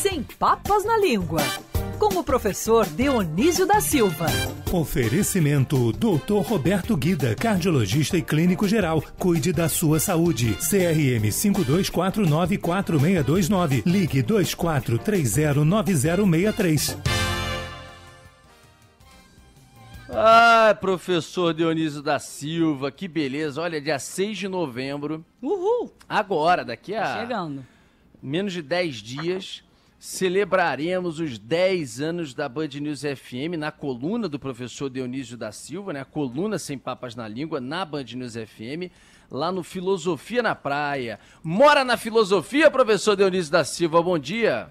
Sem Papas na Língua, com o professor Dionísio da Silva. Oferecimento Dr. Roberto Guida, cardiologista e clínico geral. Cuide da sua saúde. CRM 52494629. Ligue 24309063. Ah, professor Dionísio da Silva, que beleza. Olha, dia 6 de novembro. Uhul! Agora, daqui a. Tá chegando. Menos de 10 dias, celebraremos os 10 anos da Band News FM na coluna do professor Dionísio da Silva, né? A coluna Sem Papas na Língua, na Band News FM, lá no Filosofia na Praia. Mora na filosofia, professor Dionísio da Silva. Bom dia.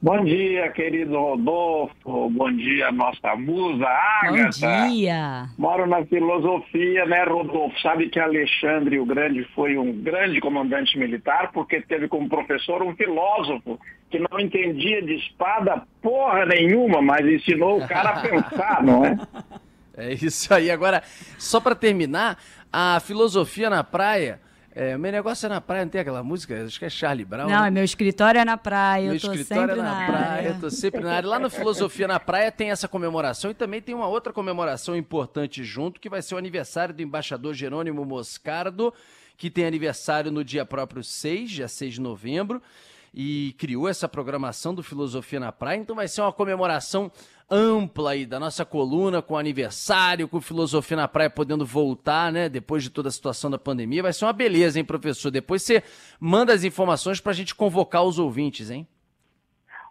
Bom dia, querido Rodolfo. Bom dia, nossa musa, Agatha. Bom dia. Moro na filosofia, né, Rodolfo? Sabe que Alexandre o Grande foi um grande comandante militar porque teve como professor um filósofo que não entendia de espada porra nenhuma, mas ensinou o cara a pensar, não é? É isso aí. Agora, só para terminar, a filosofia na praia é, meu negócio é na praia, não tem aquela música? Acho que é Charlie Brown. Não, né? meu escritório é na praia, meu eu tô escritório sempre é na, na praia, área. eu tô sempre na área. Lá no Filosofia na Praia tem essa comemoração e também tem uma outra comemoração importante junto, que vai ser o aniversário do embaixador Jerônimo Moscardo, que tem aniversário no dia próprio 6, dia 6 de novembro, e criou essa programação do Filosofia na Praia. Então vai ser uma comemoração ampla aí da nossa coluna, com aniversário, com Filosofia na Praia podendo voltar, né? Depois de toda a situação da pandemia. Vai ser uma beleza, hein, professor? Depois você manda as informações para a gente convocar os ouvintes, hein?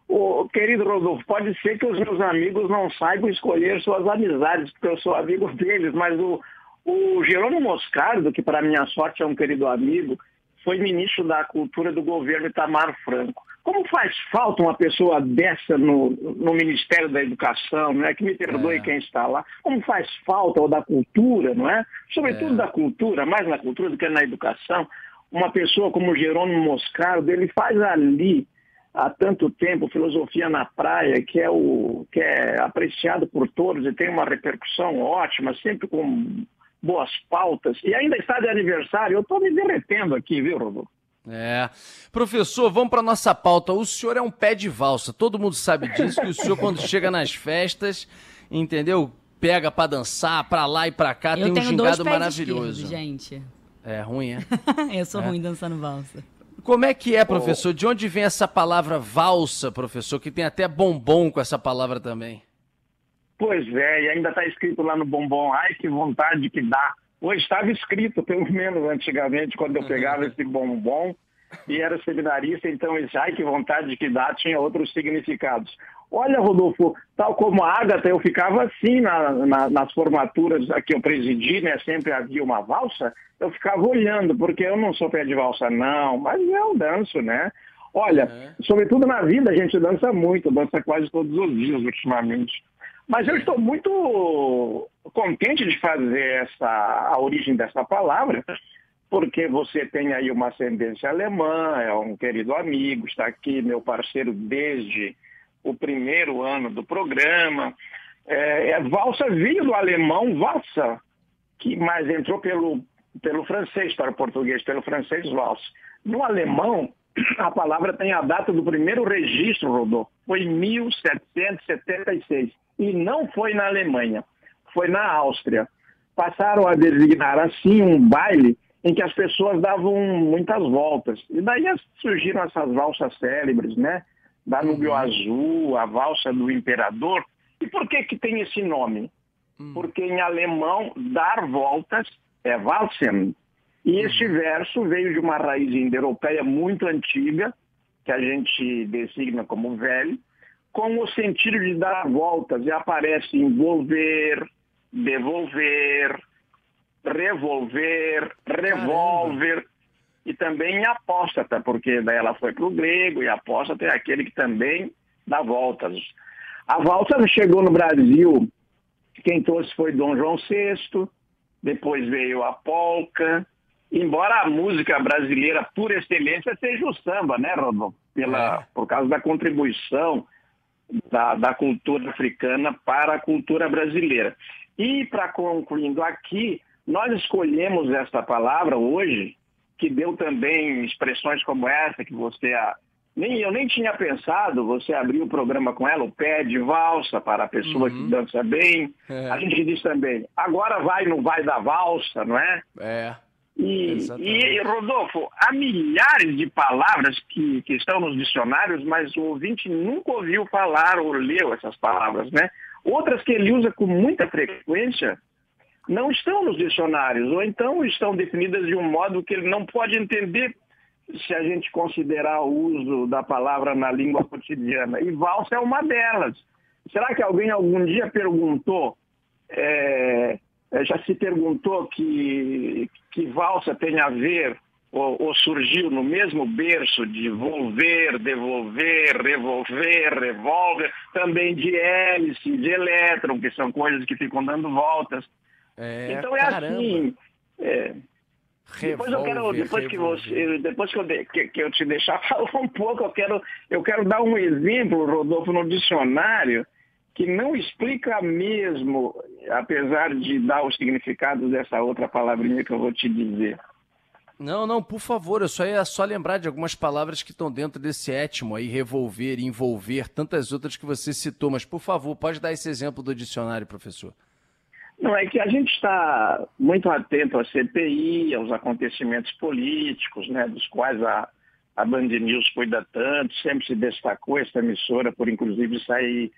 Ô, querido Rodolfo, pode ser que os meus amigos não saibam escolher suas amizades, porque eu sou amigo deles, mas o, o Jerônimo Moscardo, que para minha sorte é um querido amigo, foi ministro da Cultura do governo Itamar Franco. Como faz falta uma pessoa dessa no, no Ministério da Educação, não é? Que me perdoe É. quem está lá. Como faz falta, ou da cultura, não é? Sobretudo É. da cultura, mais na cultura do que na educação. Uma pessoa como Jerônimo Moscardo, ele faz ali, há tanto tempo, filosofia na praia, que é, o, que é apreciado por todos e tem uma repercussão ótima, sempre com boas pautas. E ainda está de aniversário. Eu estou me derretendo aqui, viu, Rodolfo? É. Professor, vamos para nossa pauta. O senhor é um pé de valsa. Todo mundo sabe disso, que o senhor, quando chega nas festas, entendeu? Pega para dançar, para lá e para cá, eu tem um tenho dois gingado pés maravilhoso. gente. É ruim, é? eu sou ruim dançando valsa. Como é que é, professor? De onde vem essa palavra valsa, professor? Que tem até bombom com essa palavra também. Pois é, e ainda está escrito lá no bombom, ai que vontade que dá. Hoje estava escrito, pelo menos antigamente, quando eu pegava esse bombom e era seminarista, então esse ai que vontade que dá tinha outros significados. Olha, Rodolfo, tal como a Agatha, eu ficava assim na- na- nas formaturas que eu presidi, né? Sempre havia uma valsa, eu ficava olhando, porque eu não sou pé de valsa, não, mas eu danço, né? Olha, sobretudo na vida a gente dança muito, dança quase todos os dias ultimamente. Mas eu estou muito contente de fazer essa, a origem dessa palavra, porque você tem aí uma ascendência alemã, é um querido amigo, está aqui, meu parceiro desde o primeiro ano do programa. É, é, valsa veio do alemão valsa, que, mas entrou pelo, pelo francês para o português, pelo francês valsa. No alemão, a palavra tem a data do primeiro registro, Rodolfo, foi em 1776. E não foi na Alemanha, foi na Áustria. Passaram a designar assim um baile em que as pessoas davam muitas voltas. E daí surgiram essas valsas célebres, né? Danúbio Azul, a valsa do Imperador. E por que que tem esse nome? Porque em alemão, dar voltas é Walsen. E este verso veio de uma raiz indo-europeia muito antiga, que a gente designa como velho, com o sentido de dar voltas, e aparece envolver, devolver, revolver, revólver, e também apóstata, porque daí ela foi para o grego, e apóstata é aquele que também dá voltas. A valsa chegou no Brasil, quem trouxe foi Dom João VI, depois veio a polca, embora a música brasileira por excelência seja o samba, né, Rodolfo? Pela, É. Por causa da contribuição da, da cultura africana para a cultura brasileira. E, para concluindo aqui, nós escolhemos esta palavra hoje, que deu também expressões como essa que você a- nem eu nem tinha pensado, você abrir o programa com ela, o pé de valsa para a pessoa Uhum. que dança bem. É. A gente diz também, agora vai, não vai da valsa, não é? É. E, e, Rodolfo, há milhares de palavras que, que estão nos dicionários, mas o ouvinte nunca ouviu falar ou leu essas palavras, né? Outras que ele usa com muita frequência não estão nos dicionários, ou então estão definidas de um modo que ele não pode entender se a gente considerar o uso da palavra na língua cotidiana. E valsa é uma delas. Será que alguém algum dia perguntou, é, já se perguntou que, que valsa tem a ver ou, ou surgiu no mesmo berço de volver, devolver, revolver, revólver, também de hélice, de elétron, que são coisas que ficam dando voltas. É, então é caramba. assim. é, depois eu quero, depois que você, depois que eu, de- que, que eu te deixar falar um pouco, eu quero, eu quero dar um exemplo, Rodolfo, no dicionário que não explica mesmo, apesar de dar o significado dessa outra palavrinha que eu vou te dizer. Não, não, por favor, eu só ia só lembrar de algumas palavras que estão dentro desse étimo aí, revolver, envolver, tantas outras que você citou, mas por favor, pode dar esse exemplo do dicionário, professor. Não, é que a gente está muito atento à CPI, aos acontecimentos políticos, né, dos quais a, a Band News cuida tanto, sempre se destacou essa emissora por, inclusive, sair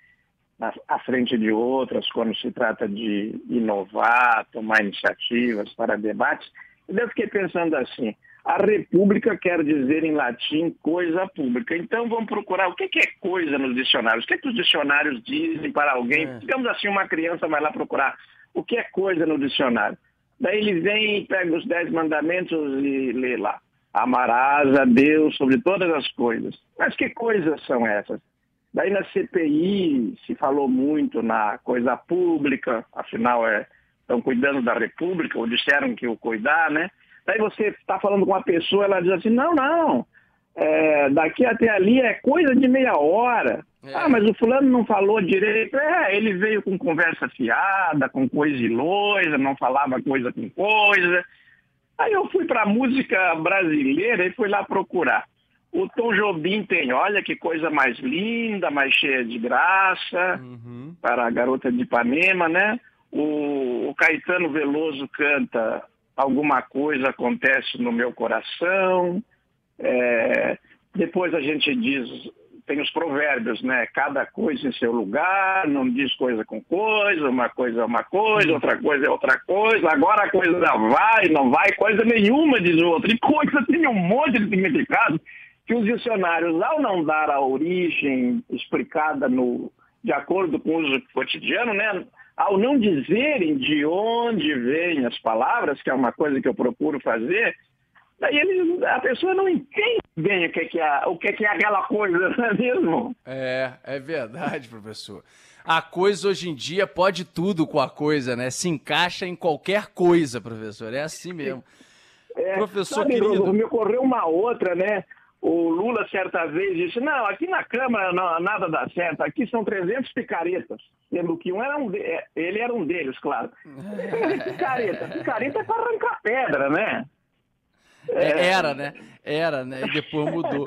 à frente de outras quando se trata de inovar, tomar iniciativas para debates. E eu fiquei pensando assim, a república quer dizer em latim coisa pública. Então vamos procurar o que que é coisa nos dicionários. O que, é que os dicionários dizem para alguém? É. Digamos assim, uma criança vai lá procurar o que é coisa no dicionário. Daí ele vem, pega os dez mandamentos e lê lá. Amarás a Deus sobre todas as coisas. Mas que coisas são essas? Daí na CPI se falou muito na coisa pública, afinal é, estão cuidando da República, ou disseram que o cuidar, né? Daí você está falando com uma pessoa, ela diz assim, não, não, é, daqui até ali é coisa de meia hora. É. Ah, mas o fulano não falou direito. É, ele veio com conversa fiada, com coisa e loisa, não falava coisa com coisa. Aí eu fui para a música brasileira e fui lá procurar. O Tom Jobim tem, olha que coisa mais linda, mais cheia de graça, Uhum. para a garota de Ipanema, né? O, o Caetano Veloso canta Alguma coisa acontece no meu coração. É, depois a gente diz, tem os provérbios, né? Cada coisa em seu lugar, não diz coisa com coisa, uma coisa é uma coisa, outra coisa é outra coisa, agora a coisa vai, não vai, coisa nenhuma, diz o outro. E coisa tem um monte de significado que os dicionários, ao não dar a origem explicada no, de acordo com o uso cotidiano, né? Ao não dizerem de onde vêm as palavras, que é uma coisa que eu procuro fazer, daí ele, a pessoa não entende bem o que, que é, o que, que é aquela coisa, não é mesmo? É, é verdade, professor. A coisa hoje em dia pode tudo com a coisa, né? Se encaixa em qualquer coisa, professor. É assim mesmo. É, Professor sabe, querido. Me ocorreu uma outra, né? O Lula, certa vez, disse, não, aqui na Câmara não, nada dá certo, aqui são 300 picaretas, sendo que um era um de... é, ele era um deles, claro. picareta, picareta é para arrancar pedra, né? É, Era, né? Era, né? E depois mudou.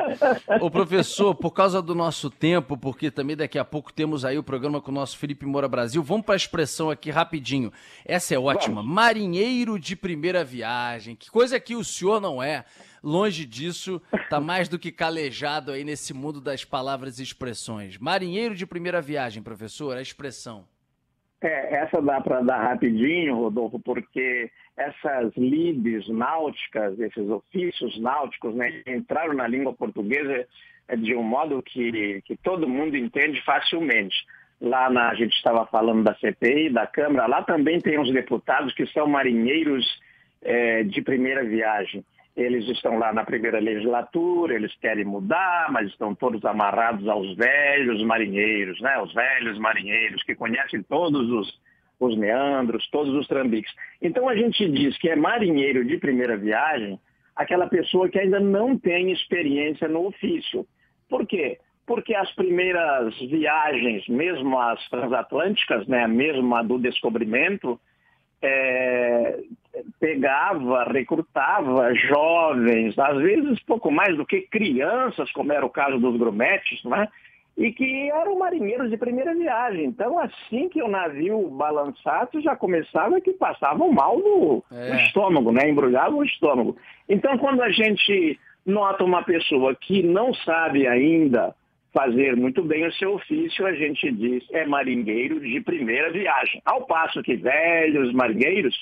Ô, professor, por causa do nosso tempo, porque também daqui a pouco temos aí o programa com o nosso Felipe Moura Brasil, vamos para a expressão aqui rapidinho. Essa é ótima. Marinheiro de primeira viagem. Que coisa que o senhor não é. Longe disso, tá mais do que calejado aí nesse mundo das palavras e expressões. Marinheiro de primeira viagem, professor, a expressão. É, essa dá para dar rapidinho, Rodolfo, porque essas lides náuticas, esses ofícios náuticos, né, entraram na língua portuguesa é, de um modo que, que todo mundo entende facilmente. Lá na, a gente estava falando da CPI, da Câmara, lá também tem uns deputados que são marinheiros é, de primeira viagem. Eles estão lá na primeira legislatura, eles querem mudar, mas estão todos amarrados aos velhos marinheiros, né? Os velhos marinheiros que conhecem todos os, os meandros, todos os trambiques. Então a gente diz que é marinheiro de primeira viagem aquela pessoa que ainda não tem experiência no ofício. Por quê? Porque as primeiras viagens, mesmo as transatlânticas, né, mesmo a do descobrimento, é, pegava, recrutava jovens, às vezes pouco mais do que crianças, como era o caso dos grumetes, não é? e que eram marinheiros de primeira viagem. Então, assim que o navio balançasse, já começava que passavam mal no, é. no estômago, né? embrulhavam o estômago. Então, quando a gente nota uma pessoa que não sabe ainda fazer muito bem o seu ofício, a gente diz é marinheiro de primeira viagem. Ao passo que velhos marinheiros,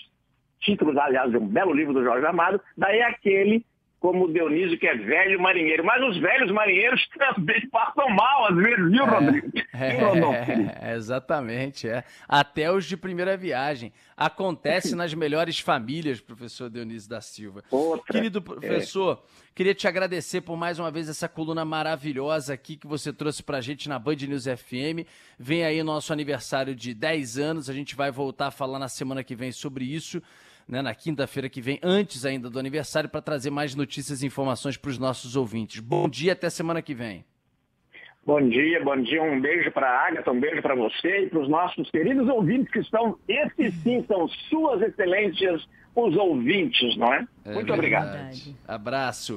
títulos, aliás, de um belo livro do Jorge Amado, daí é aquele como Dionísio, que é velho marinheiro. Mas os velhos marinheiros também passam mal, às vezes, viu, é, Rodrigo? É, é, exatamente, é. Até os de primeira viagem. Acontece nas melhores famílias, professor Dionísio da Silva. Outra, Querido professor, é. queria te agradecer por mais uma vez essa coluna maravilhosa aqui que você trouxe pra gente na Band News FM. Vem aí nosso aniversário de 10 anos, a gente vai voltar a falar na semana que vem sobre isso né, na quinta-feira que vem, antes ainda do aniversário, para trazer mais notícias e informações para os nossos ouvintes. Bom dia, até semana que vem. Bom dia, bom dia. Um beijo para a Agatha, um beijo para você e para os nossos queridos ouvintes que estão, esses sim são suas excelências, os ouvintes, não é? é Muito verdade. obrigado. Abraço.